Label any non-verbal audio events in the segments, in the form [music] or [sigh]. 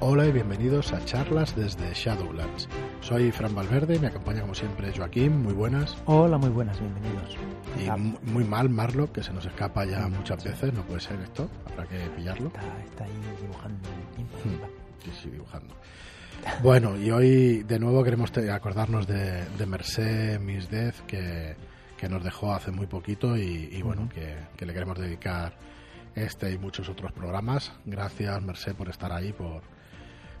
Hola y bienvenidos a charlas desde Shadowlands. Soy Fran Valverde, me acompaña como siempre Joaquín, muy buenas. Hola, muy buenas, bienvenidos. Y muy mal Marlock, que se nos escapa ya muchas veces, no puede ser esto, habrá que pillarlo. Está, ahí dibujando. Hmm, sí, sí, dibujando. Bueno, y hoy de nuevo queremos acordarnos de, de Mercé Misdez, que, que nos dejó hace muy poquito y, bueno, que, que le queremos dedicar este y muchos otros programas. Gracias, Mercé, por estar ahí, por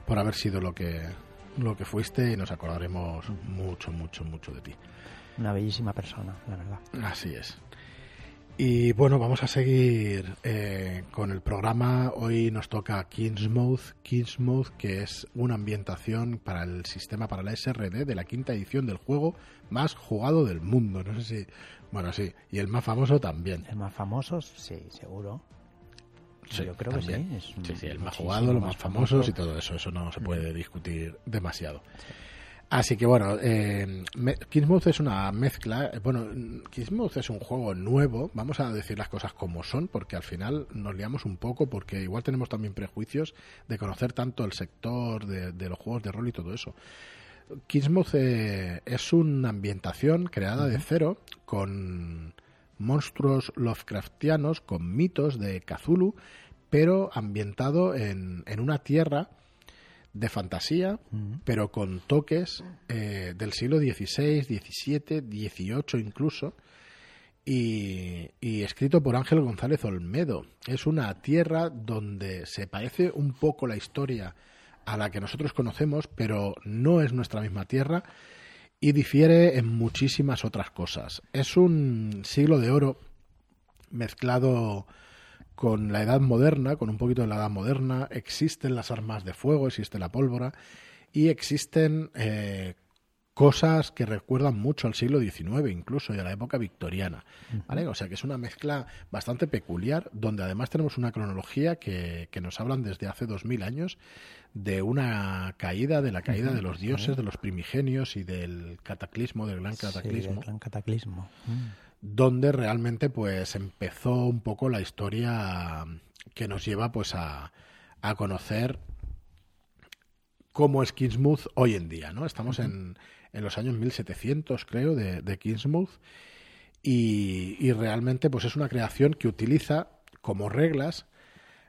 por haber sido lo que, lo que fuiste y nos acordaremos mucho, mucho, mucho de ti. Una bellísima persona, la verdad. Así es. Y bueno, vamos a seguir eh, con el programa. Hoy nos toca Kingsmouth, Kingsmouth, que es una ambientación para el sistema, para la SRD de la quinta edición del juego más jugado del mundo. No sé si. Bueno, sí. Y el más famoso también. El más famoso, sí, seguro. Yo creo que sí. sí, el más jugado, los más, famosos y todo eso. Eso no se puede discutir demasiado. Así que bueno, eh, es una mezcla. Eh, bueno, Kingsmouth es un juego nuevo. Vamos a decir las cosas como son, porque al final nos liamos un poco, porque igual tenemos también prejuicios de conocer tanto el sector de, los juegos de rol y todo eso. Kingsmouth eh, es una ambientación creada de cero con monstruos Lovecraftianos con mitos de Cthulhu, pero ambientado en, en una tierra de fantasía, pero con toques eh, del siglo XVI, XVII, XVIII incluso, y, y, escrito por Ángel González Olmedo. Es una tierra donde se parece un poco la historia a la que nosotros conocemos, pero no es nuestra misma tierra y difiere en muchísimas otras cosas. Es un siglo de oro mezclado con la edad moderna, con un poquito de la edad moderna, existen las armas de fuego, existe la pólvora y existen eh, cosas que recuerdan mucho al siglo XIX, incluso y a la época victoriana. ¿vale? O sea que es una mezcla bastante peculiar, donde además tenemos una cronología que, que nos hablan desde hace dos mil años de una caída, de la caída de los dioses, de los primigenios y del cataclismo, del gran cataclismo. gran cataclismo. Mm. Donde realmente pues empezó un poco la historia que nos lleva pues a, a conocer cómo es Kingsmouth hoy en día, ¿no? Estamos en en los años 1700, creo, de, de Kingsmouth. Y, realmente pues es una creación que utiliza como reglas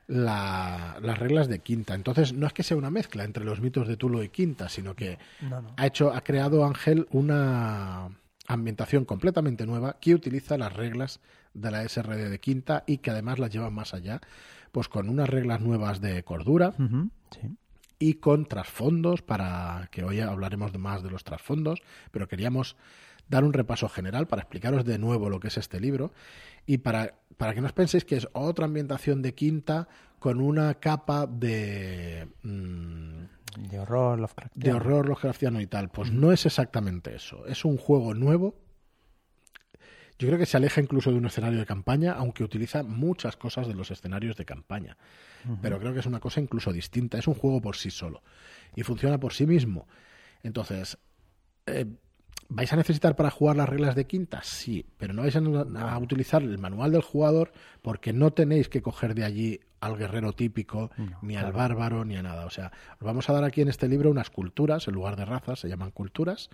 las reglas de Quinta. Entonces no es que sea una mezcla entre los mitos de Tulo y Quinta, sino que ha hecho, ha creado Ángel una ambientación completamente nueva que utiliza las reglas de la SRD de Quinta y que además las lleva más allá, pues con unas reglas nuevas de cordura, sí y con trasfondos para que hoy hablaremos más de los trasfondos, pero queríamos dar un repaso general para explicaros de nuevo lo que es este libro y para, para que no os penséis que es otra ambientación de quinta con una capa de... Mm, de horror Lovecraftiano. De horror Lovecraftiano y tal. Pues no es exactamente eso. Es un juego nuevo yo creo que se aleja incluso de un escenario de campaña, aunque utiliza muchas cosas de los escenarios de campaña. Pero creo que es una cosa incluso distinta. Es un juego por sí solo y funciona por sí mismo. Entonces, eh, ¿vais a necesitar para jugar las reglas de quinta? Sí, pero no vais a, utilizar el manual del jugador porque no tenéis que coger de allí al guerrero típico, ni al bárbaro, ni a nada. O sea, os vamos a dar aquí en este libro unas culturas, en lugar de razas, se llaman culturas,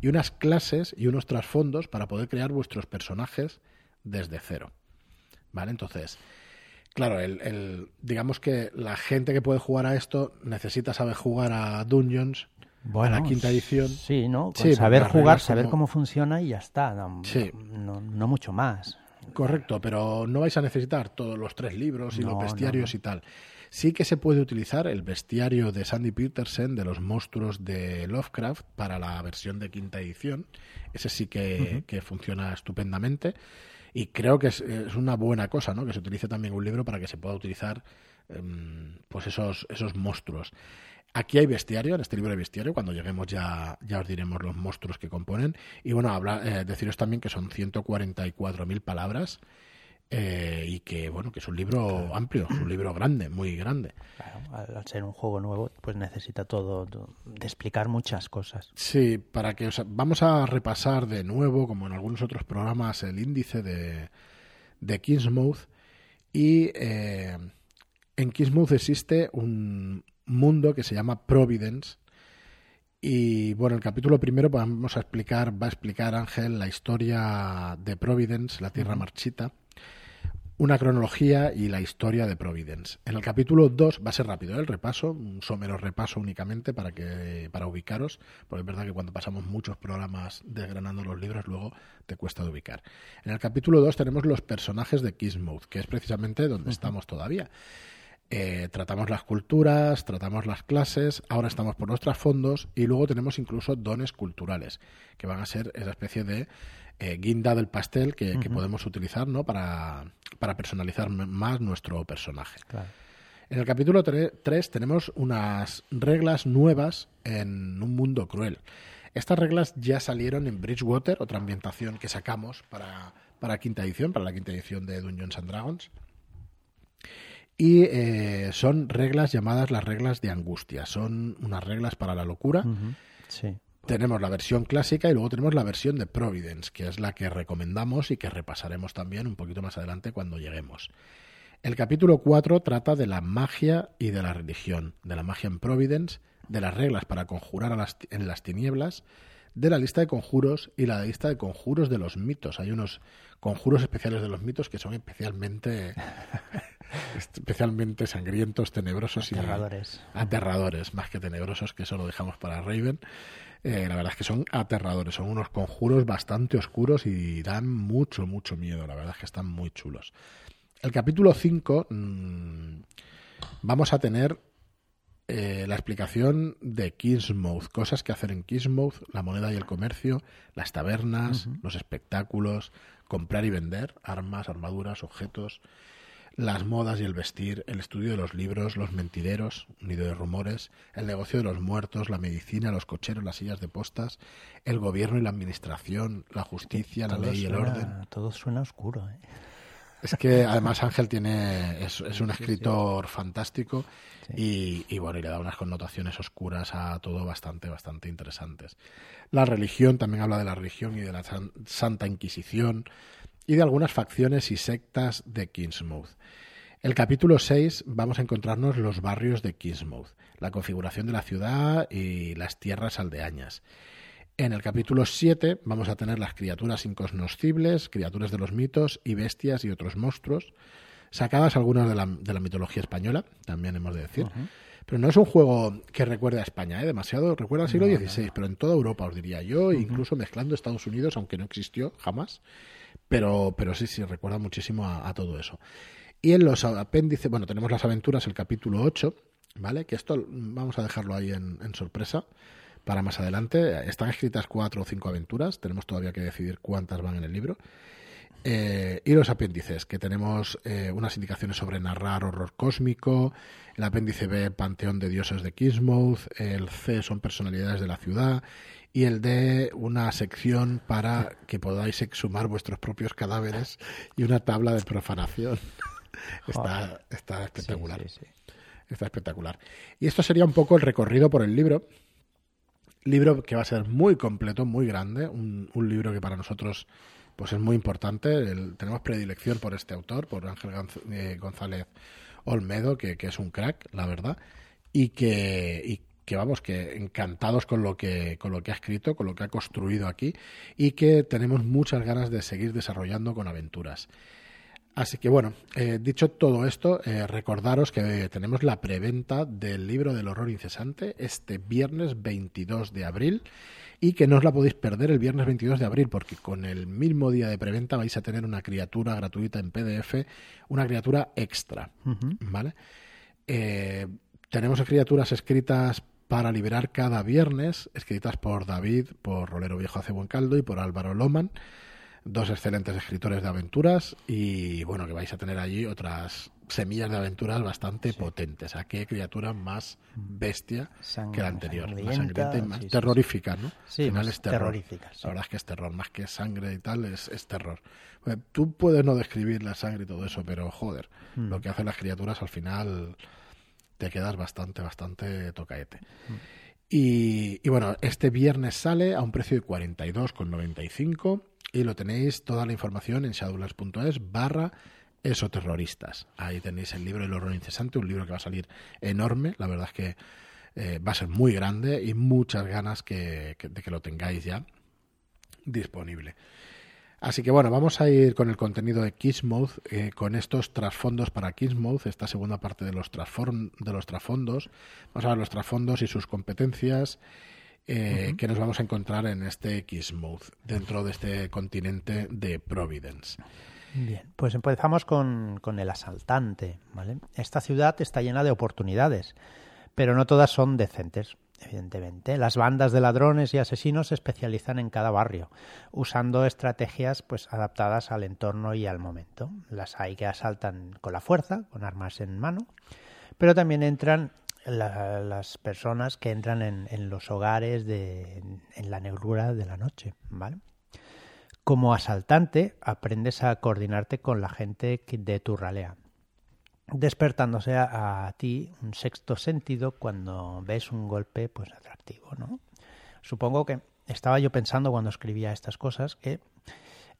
y unas clases y unos trasfondos para poder crear vuestros personajes desde cero. ¿Vale? Entonces, claro, el, digamos que la gente que puede jugar a esto necesita saber jugar a Dungeons, bueno, a la quinta edición. Sí, ¿no? saber jugar, saber cómo funciona y ya está. no mucho más. Correcto, pero no vais a necesitar todos los tres libros y los bestiarios y tal. Sí que se puede utilizar el bestiario de Sandy Petersen de los monstruos de Lovecraft para la versión de quinta edición. Ese sí que, funciona estupendamente. Y creo que es, una buena cosa, ¿no? Que se utilice también un libro para que se pueda utilizar em, pues esos, esos monstruos. Aquí hay bestiario, en este libro hay bestiario, cuando lleguemos ya, ya os diremos los monstruos que componen. Y bueno, habla, eh, deciros también que son 144.000 palabras eh, y que bueno, que es un libro amplio, es un libro grande, muy grande. Claro, al, ser un juego nuevo, pues necesita todo, de explicar muchas cosas. Sí, para que os, vamos a repasar de nuevo, como en algunos otros programas, el índice de, de Kingsmouth y... Eh, en Kingsmouth existe un, mundo que se llama Providence. Y bueno, el capítulo primero vamos a explicar, va a explicar Ángel la historia de Providence, la Tierra Marchita, una cronología y la historia de Providence. En el capítulo 2 va a ser rápido ¿eh? el repaso, un somero repaso únicamente para que para ubicaros, porque es verdad que cuando pasamos muchos programas desgranando los libros luego te cuesta de ubicar. En el capítulo 2 tenemos los personajes de Mode, que es precisamente donde estamos todavía. Eh, tratamos las culturas, tratamos las clases, ahora estamos por nuestros fondos y luego tenemos incluso dones culturales, que van a ser esa especie de eh, guinda del pastel que, podemos utilizar ¿no? para, personalizar más nuestro personaje. En el capítulo 3 tenemos unas reglas nuevas en un mundo cruel. Estas reglas ya salieron en Bridgewater, otra ambientación que sacamos para, para quinta edición, para la quinta edición de Dungeons and Dragons. Y eh, son reglas llamadas las reglas de angustia. Son unas reglas para la locura. Sí tenemos la versión clásica y luego tenemos la versión de Providence, que es la que recomendamos y que repasaremos también un poquito más adelante cuando lleguemos. El capítulo 4 trata de la magia y de la religión, de la magia en Providence, de las reglas para conjurar en las tinieblas, de la lista de conjuros y la lista de conjuros de los mitos. Hay unos conjuros especiales de los mitos que son especialmente [laughs] especialmente sangrientos, tenebrosos aterradores. y aterradores, más que tenebrosos, que eso lo dejamos para Raven. Eh, la verdad es que son aterradores, son unos conjuros bastante oscuros y dan mucho, mucho miedo. La verdad es que están muy chulos. El capítulo 5 mm, vamos a tener eh, la explicación de Kingsmouth, cosas que hacer en Kingsmouth, la moneda y el comercio, las tabernas, los espectáculos, comprar y vender, armas, armaduras, objetos, las modas y el vestir, el estudio de los libros, los mentideros, un nido de rumores, el negocio de los muertos, la medicina, los cocheros, las sillas de postas, el gobierno y la administración, la justicia, la ley y el orden. Todo suena oscuro. ¿eh? Es que además Ángel tiene es, un escritor fantástico y, y, bueno y le da unas connotaciones oscuras a todo bastante bastante interesantes. La religión también habla de la religión y de la Santa Inquisición y de algunas facciones y sectas de Kingsmouth. El capítulo 6 vamos a encontrarnos los barrios de Kingsmouth, la configuración de la ciudad y las tierras aldeañas. En el capítulo 7 vamos a tener las criaturas incognoscibles, criaturas de los mitos y bestias y otros monstruos, sacadas algunas de la, de la mitología española, también hemos de decir. Pero no es un juego que recuerde a España, ¿eh? demasiado recuerda al siglo XVI, pero en toda Europa os diría yo, incluso mezclando Estados Unidos, aunque no existió jamás. Pero, pero sí, sí, recuerda muchísimo a, todo eso. Y en los apéndices, bueno, tenemos las aventuras, el capítulo 8, ¿vale? Que esto vamos a dejarlo ahí en, sorpresa para más adelante. Están escritas cuatro o cinco aventuras, tenemos todavía que decidir cuántas van en el libro. Eh, y los apéndices, que tenemos eh, unas indicaciones sobre narrar horror cósmico, el apéndice B, Panteón de Dioses de Kismuth, el C son personalidades de la ciudad y el de una sección para que podáis exhumar vuestros propios cadáveres y una tabla de profanación. [laughs] está, está espectacular. Está espectacular. Y esto sería un poco el recorrido por el libro. Libro que va a ser muy completo, muy grande. Un, libro que para nosotros pues es muy importante. tenemos predilección por este autor, por Ángel eh, González Olmedo, que, que, es un crack, la verdad. Y que, que vamos, que encantados con lo que, con lo que ha escrito, con lo que ha construido aquí y que tenemos muchas ganas de seguir desarrollando con aventuras. Así que bueno, eh, dicho todo esto, eh, recordaros que tenemos la preventa del libro del horror incesante este viernes 22 de abril y que no os la podéis perder el viernes 22 de abril porque con el mismo día de preventa vais a tener una criatura gratuita en PDF, una criatura extra, ¿vale? Eh, tenemos criaturas escritas para liberar cada viernes, escritas por David, por Rolero Viejo Hace Buen Caldo y por Álvaro Loman, dos excelentes escritores de aventuras y bueno, que vais a tener allí otras semillas de aventuras bastante potentes. ¿A qué criatura más bestia que la anterior? Más sangrienta y más terrorífica, ¿no? Sí, Al final es terror. La verdad es que es terror, más que sangre y tal, es, terror. tú puedes no describir la sangre y todo eso, pero joder, mm. lo que hacen las criaturas al final te quedas bastante, bastante tocaete. Mm. Y, y, bueno, este viernes sale a un precio de 42,95 y lo tenéis toda la información en shadowlands.es barra Esoterroristas. Ahí tenéis el libro El horror incesante, un libro que va a salir enorme. La verdad es que eh, va a ser muy grande y muchas ganas de que lo tengáis ya disponible. Así que bueno, vamos a ir con el contenido de Kismuth, eh, con estos trasfondos para Kismuth, esta segunda parte de los, de los trasfondos. Vamos a ver los trasfondos y sus competencias eh, que nos vamos a encontrar en este Kismuth, dentro de este continente de Providence. Bien, pues empezamos con, con el asaltante. ¿vale? Esta ciudad está llena de oportunidades, pero no todas son decentes evidentemente. Las bandas de ladrones y asesinos se especializan en cada barrio, usando estrategias pues adaptadas al entorno y al momento. Las hay que asaltan con la fuerza, con armas en mano, pero también entran las personas que entran en, los hogares de, en la negrura de la noche, ¿vale? Como asaltante aprendes a coordinarte con la gente de tu ralea despertándose a, ti un sexto sentido cuando ves un golpe pues atractivo, ¿no? Supongo que estaba yo pensando cuando escribía estas cosas que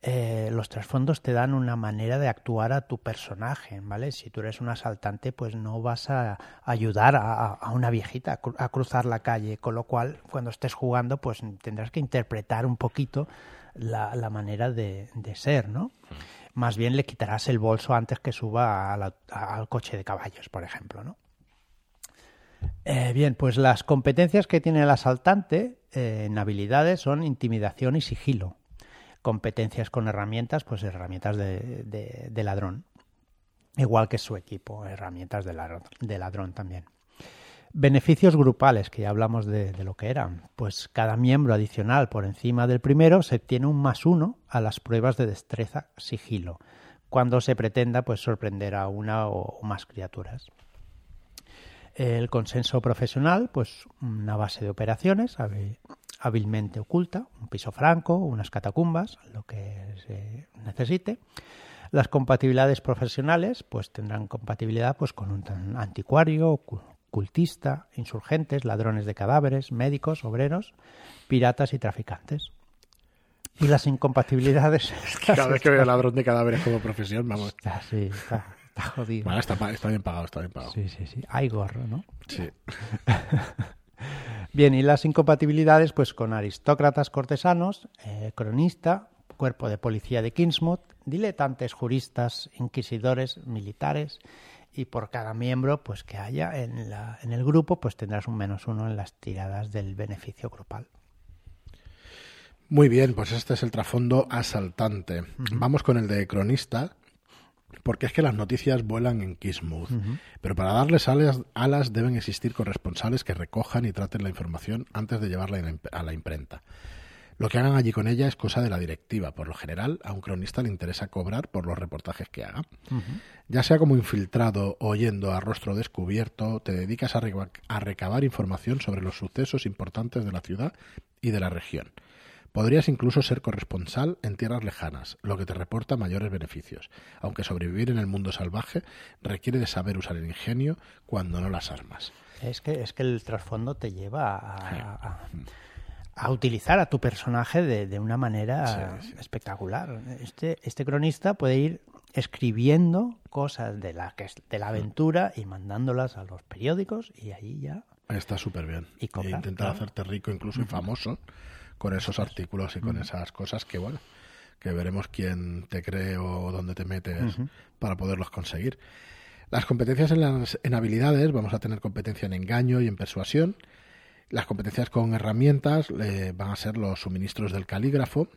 eh, los trasfondos te dan una manera de actuar a tu personaje, ¿vale? Si tú eres un asaltante, pues no vas a ayudar a, una viejita a, cruzar la calle, con lo cual cuando estés jugando, pues tendrás que interpretar un poquito la, manera de, ser, ¿no? más bien le quitarás el bolso antes que suba al coche de caballos, por ejemplo, ¿no? Eh, bien, pues las competencias que tiene el asaltante eh, en habilidades son intimidación y sigilo. Competencias con herramientas, pues herramientas de, ladrón. Igual que su equipo, herramientas de ladrón también. Beneficios grupales, que ya hablamos de, lo que eran. Pues cada miembro adicional por encima del primero se tiene un más uno a las pruebas de destreza sigilo, cuando se pretenda pues sorprender a una o más criaturas. El consenso profesional, pues una base de operaciones hábilmente oculta, un piso franco, unas catacumbas, lo que se necesite. Las compatibilidades profesionales, pues tendrán compatibilidad pues con un anticuario, cultista, insurgentes, ladrones de cadáveres, médicos, obreros, piratas y traficantes. Y las incompatibilidades. [laughs] Cada vez que veo ladrón de cadáveres como profesión, vamos. Está, sí, está, jodido. está, bien pagado, está bien pagado. Sí, sí, sí. Hay gorro, ¿no? Sí. [laughs] bien, y las incompatibilidades, pues con aristócratas cortesanos, eh, cronista, cuerpo de policía de Kingsmouth, diletantes juristas, inquisidores, militares y por cada miembro pues que haya en, la, en el grupo pues tendrás un menos uno en las tiradas del beneficio grupal. Muy bien, pues este es el trasfondo asaltante. Vamos con el de cronista, porque es que las noticias vuelan en Kismuth. Pero para darles alas, alas, deben existir corresponsales que recojan y traten la información antes de llevarla a la imprenta. Lo que hagan allí con ella es cosa de la directiva. Por lo general, a un cronista le interesa cobrar por los reportajes que haga. Ya sea como infiltrado o yendo a rostro descubierto, te dedicas a, a recabar información sobre los sucesos importantes de la ciudad y de la región. Podrías incluso ser corresponsal en tierras lejanas, lo que te reporta mayores beneficios, aunque sobrevivir en el mundo salvaje requiere de saber usar el ingenio cuando no las armas. Es que, es que el trasfondo te lleva a, a utilizar a tu personaje de, una manera espectacular. Este, este cronista puede ir escribiendo cosas de la, de la aventura y mandándolas a los periódicos y ahí ya... Está súper bien. Y, intentar hacerte rico incluso y famoso con esos artículos y con esas cosas que, bueno, que veremos quién te cree o dónde te metes para poderlos conseguir. Las competencias en, las, en habilidades, vamos a tener competencia en engaño y en persuasión, las competencias con herramientas eh, van a ser los suministros del calígrafo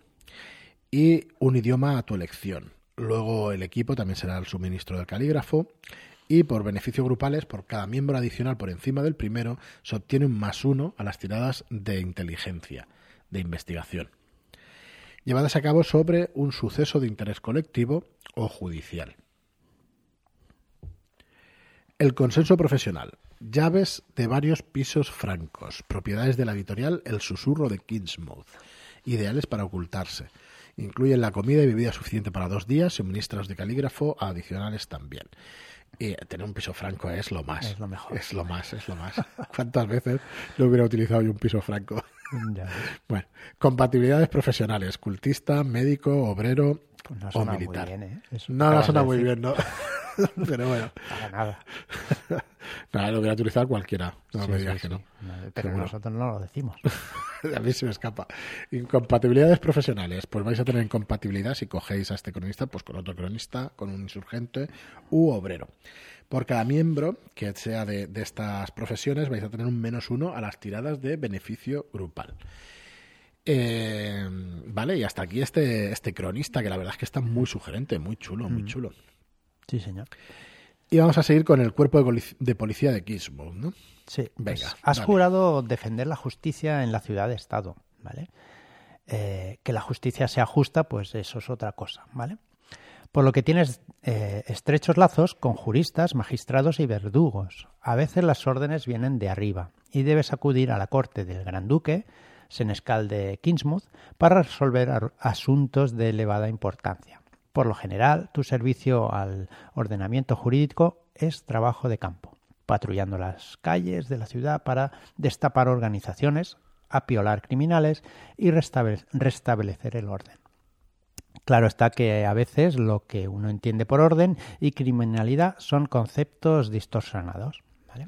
y un idioma a tu elección. Luego el equipo también será el suministro del calígrafo y por beneficios grupales, por cada miembro adicional por encima del primero, se obtiene un más uno a las tiradas de inteligencia, de investigación, llevadas a cabo sobre un suceso de interés colectivo o judicial. El consenso profesional. Llaves de varios pisos francos. Propiedades de la editorial El Susurro de Kingsmouth. Ideales para ocultarse. Incluyen la comida y bebida suficiente para dos días, suministros de calígrafo adicionales también. Y tener un piso franco es lo más. Es lo mejor. Es lo más, es lo más. ¿Cuántas veces lo hubiera utilizado yo un piso franco? [laughs] bueno, compatibilidades profesionales. Cultista, médico, obrero, Pues no o militar. muy bien, ¿eh? No, no suena muy bien, ¿no? [laughs] Pero bueno, Para nada. [laughs] nada, lo voy a utilizar cualquiera. No Sí, me sí, digas que sí. no. Pero nosotros no lo decimos. A mí se me escapa. Incompatibilidades profesionales. Pues vais a tener incompatibilidad si cogéis a este cronista, pues con otro cronista, con un insurgente u obrero. Por cada miembro que sea de, de estas profesiones vais a tener un menos uno a las tiradas de beneficio grupal. Eh, vale, y hasta aquí este, este cronista, que la verdad es que está muy sugerente, muy chulo, muy Mm. chulo. Sí, señor. Y vamos a seguir con el cuerpo de, polic- de policía de Kismo, ¿no? Sí, pues Venga, has dale. jurado defender la justicia en la ciudad-estado, ¿vale? Eh, que la justicia sea justa, pues eso es otra cosa, ¿vale? Por lo que tienes eh, estrechos lazos con juristas, magistrados y verdugos. A veces las órdenes vienen de arriba y debes acudir a la corte del Gran Duque, senescal de Kingsmouth, para resolver asuntos de elevada importancia. Por lo general, tu servicio al ordenamiento jurídico es trabajo de campo, patrullando las calles de la ciudad para destapar organizaciones, apiolar criminales y restablecer el orden. Claro está que a veces lo que uno entiende por orden y criminalidad son conceptos distorsionados. ¿vale?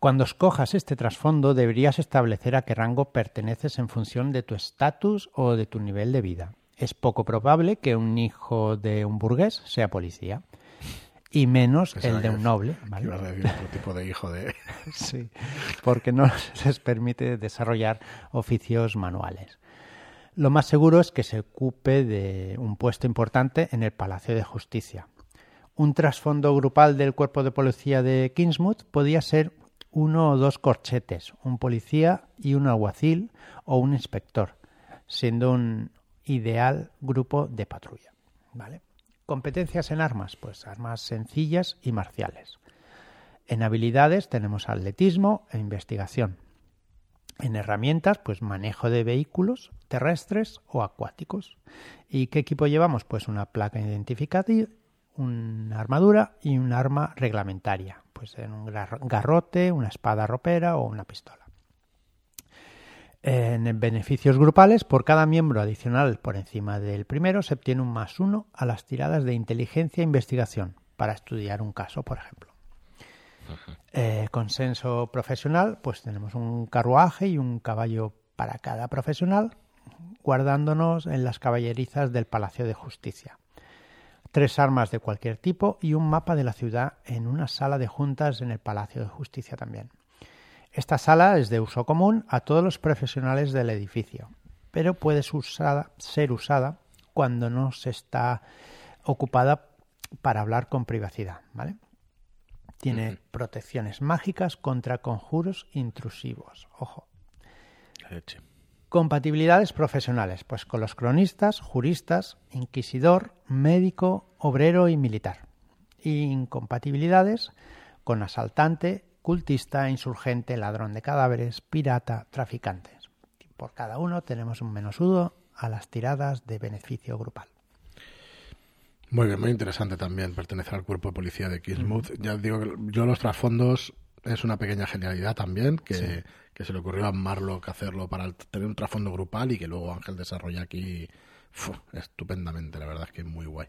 Cuando escojas este trasfondo deberías establecer a qué rango perteneces en función de tu estatus o de tu nivel de vida. Es poco probable que un hijo de un burgués sea policía y menos Pensaba el de un noble. ¿vale? ibas a decir otro tipo de hijo de... [laughs] Sí, porque no se [laughs] les permite desarrollar oficios manuales. Lo más seguro es que se ocupe de un puesto importante en el Palacio de Justicia. Un trasfondo grupal del cuerpo de policía de Kingsmouth podía ser uno o dos corchetes, un policía y un alguacil o un inspector, siendo un ideal grupo de patrulla. ¿vale? Competencias en armas, pues armas sencillas y marciales. En habilidades tenemos atletismo e investigación. En herramientas, pues manejo de vehículos terrestres o acuáticos. ¿Y qué equipo llevamos? Pues una placa identificativa, una armadura y un arma reglamentaria. Pues en un gar- garrote, una espada ropera o una pistola. En beneficios grupales, por cada miembro adicional por encima del primero, se obtiene un más uno a las tiradas de inteligencia e investigación para estudiar un caso, por ejemplo. Eh, consenso profesional, pues tenemos un carruaje y un caballo para cada profesional, guardándonos en las caballerizas del Palacio de Justicia. Tres armas de cualquier tipo y un mapa de la ciudad en una sala de juntas en el Palacio de Justicia también. Esta sala es de uso común a todos los profesionales del edificio, pero puede ser usada, ser usada cuando no se está ocupada para hablar con privacidad, ¿vale? Tiene protecciones mágicas contra conjuros intrusivos. Ojo. Leche. Compatibilidades profesionales, pues con los cronistas, juristas, inquisidor, médico, obrero y militar. Incompatibilidades con asaltante, cultista, insurgente, ladrón de cadáveres, pirata, traficantes. Por cada uno tenemos un menudo a las tiradas de beneficio grupal. Muy bien, muy interesante también pertenecer al cuerpo de policía de Kismuth. Ya digo que yo los trasfondos es una pequeña genialidad también, que, Sí. que se le ocurrió a Marlock hacerlo para tener un trasfondo grupal y que luego Ángel desarrolla aquí estupendamente, la verdad es que es muy guay.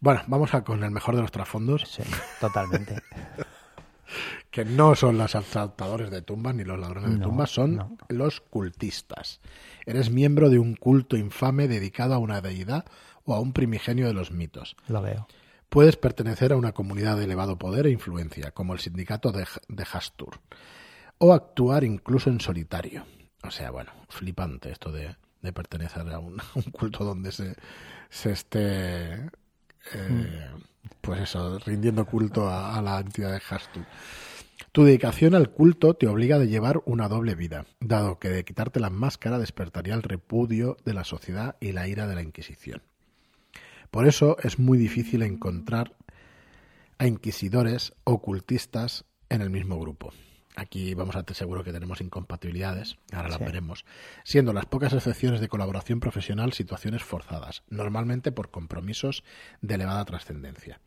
Bueno, vamos a con el mejor de los trasfondos, Sí, totalmente. [laughs] que no son los asaltadores de tumbas ni los ladrones de No, tumbas, son no. los cultistas. Eres miembro de un culto infame dedicado a una deidad o a un primigenio de los mitos. Lo veo. Puedes pertenecer a una comunidad de elevado poder e influencia, como el sindicato de, de Hastur, o actuar incluso en solitario. O sea, bueno, flipante esto de, de pertenecer a un, [laughs] a un culto donde se, se esté, eh, pues eso, rindiendo culto a, a la entidad de Hastur. Tu dedicación al culto te obliga a llevar una doble vida, dado que de quitarte la máscara despertaría el repudio de la sociedad y la ira de la Inquisición. Por eso es muy difícil encontrar a inquisidores ocultistas en el mismo grupo. Aquí vamos a estar seguro que tenemos incompatibilidades, ahora las Sí. veremos, siendo las pocas excepciones de colaboración profesional situaciones forzadas, normalmente por compromisos de elevada trascendencia.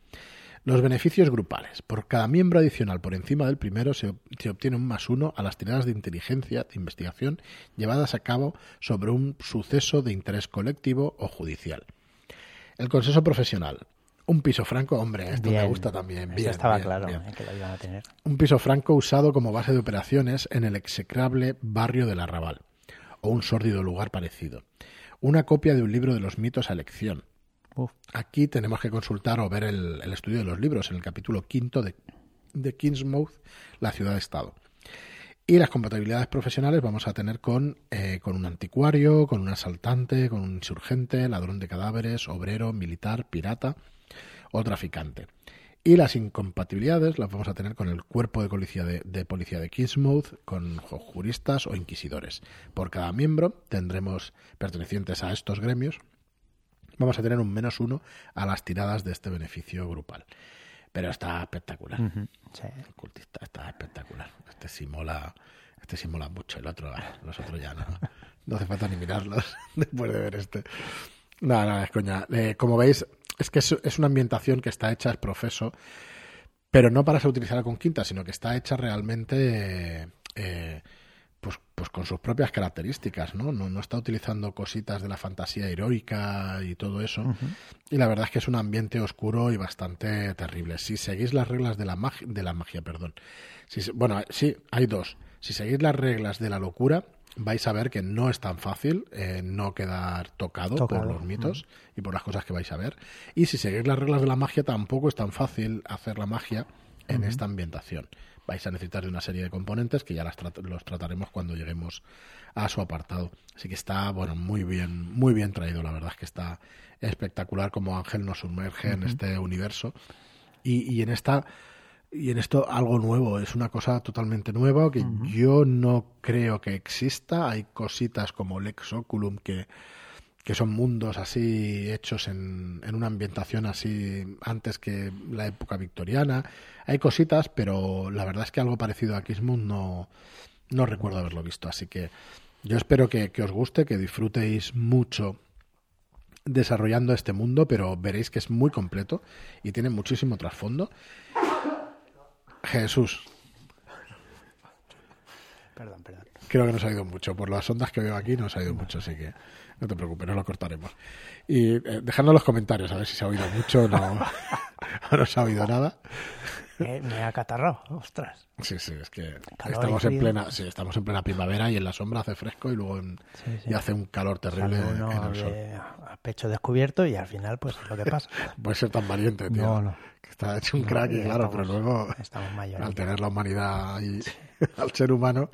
Los beneficios grupales. Por cada miembro adicional por encima del primero se, se obtiene un más uno a las tiradas de inteligencia de investigación llevadas a cabo sobre un suceso de interés colectivo o judicial. El consenso profesional. Un piso franco, hombre, esto me gusta también. Bien, estaba bien, claro bien. eh, que lo iban a tener. Un piso franco usado como base de operaciones en el execrable barrio del Arrabal, o un sórdido lugar parecido. Una copia de un libro de los mitos a elección. Uf, Aquí tenemos que consultar o ver el, el estudio de los libros en el capítulo quinto de, de Kingsmouth, la ciudad-estado. Y las compatibilidades profesionales vamos a tener con, eh, con un anticuario, con un asaltante, con un insurgente, ladrón de cadáveres, obrero, militar, pirata o traficante. Y las incompatibilidades las vamos a tener con el cuerpo de policía de, de policía de Kingsmouth, con ju- juristas o inquisidores. Por cada miembro tendremos pertenecientes a estos gremios vamos a tener un menos uno a las tiradas de este beneficio grupal. Pero está espectacular. sí. El cultista está espectacular. Este sí mola, este sí mola mucho. El otro, los otros ya no. No hace falta ni mirarlos [laughs] después de ver este. Nada, nada, es coña. Eh, como veis, es que es, es una ambientación que está hecha, es profeso, pero no para ser utilizada con quinta, sino que está hecha realmente eh, eh, pues, pues con sus propias características, ¿no? ¿no? No está utilizando cositas de la fantasía heroica y todo eso. Y la verdad es que es un ambiente oscuro y bastante terrible. Si seguís las reglas de la magia, de la magia, perdón. Si, bueno, sí, hay dos. Si seguís las reglas de la locura, vais a ver que no es tan fácil eh, no quedar tocado, Tocado, por los mitos y por las cosas que vais a ver. Y si seguís las reglas de la magia, tampoco es tan fácil hacer la magia en esta ambientación. Vais a necesitar de una serie de componentes que ya las trat- los trataremos cuando lleguemos a su apartado. Así que está, bueno, muy bien, muy bien traído. La verdad es que está espectacular como Ángel nos sumerge en este universo. Y, y en esta y en esto algo nuevo, es una cosa totalmente nueva que yo no creo que exista. Hay cositas como Lex Oculum que, que son mundos así hechos en, en una ambientación así antes que la época victoriana. Hay cositas, pero la verdad es que algo parecido a Kismuth no, no recuerdo haberlo visto. Así que yo espero que, que os guste, que disfrutéis mucho desarrollando este mundo, pero veréis que es muy completo y tiene muchísimo trasfondo. Jesús, Perdón, perdón. creo que nos ha ido mucho. Por las ondas que veo aquí nos ha ido mucho, así que no te preocupes, no lo cortaremos. Y eh, dejadnos los comentarios a ver si se ha oído mucho o no, [laughs] [laughs] no se ha oído nada. Eh, me ha catarrado, ostras. Sí, sí, es que Calor estamos en plena, sí, estamos en plena primavera y en la sombra hace fresco y luego en- Sí, sí. y hace un calor terrible en el sol. a pecho descubierto y al final, pues es lo que pasa. [laughs] Puede ser tan valiente, tío. No, no. Que está hecho un crack y claro, pero luego Estamos mayores. al tener la humanidad y [laughs] al ser humano.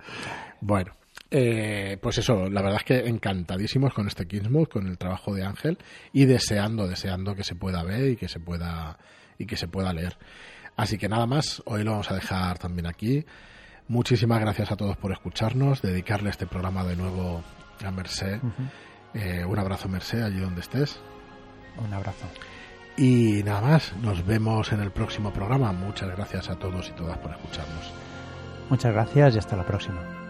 Bueno, eh, pues eso, la verdad es que encantadísimos con este Kingsmouth, con el trabajo de Ángel y deseando, deseando que se pueda ver y que se pueda y que se pueda leer. Así que nada más, hoy lo vamos a dejar también aquí. Muchísimas gracias a todos por escucharnos, dedicarle este programa de nuevo a Merced. Eh, un abrazo Merced allí donde estés. Un abrazo. Y nada más, nos vemos en el próximo programa. Muchas gracias a todos y todas por escucharnos. Muchas gracias y hasta la próxima.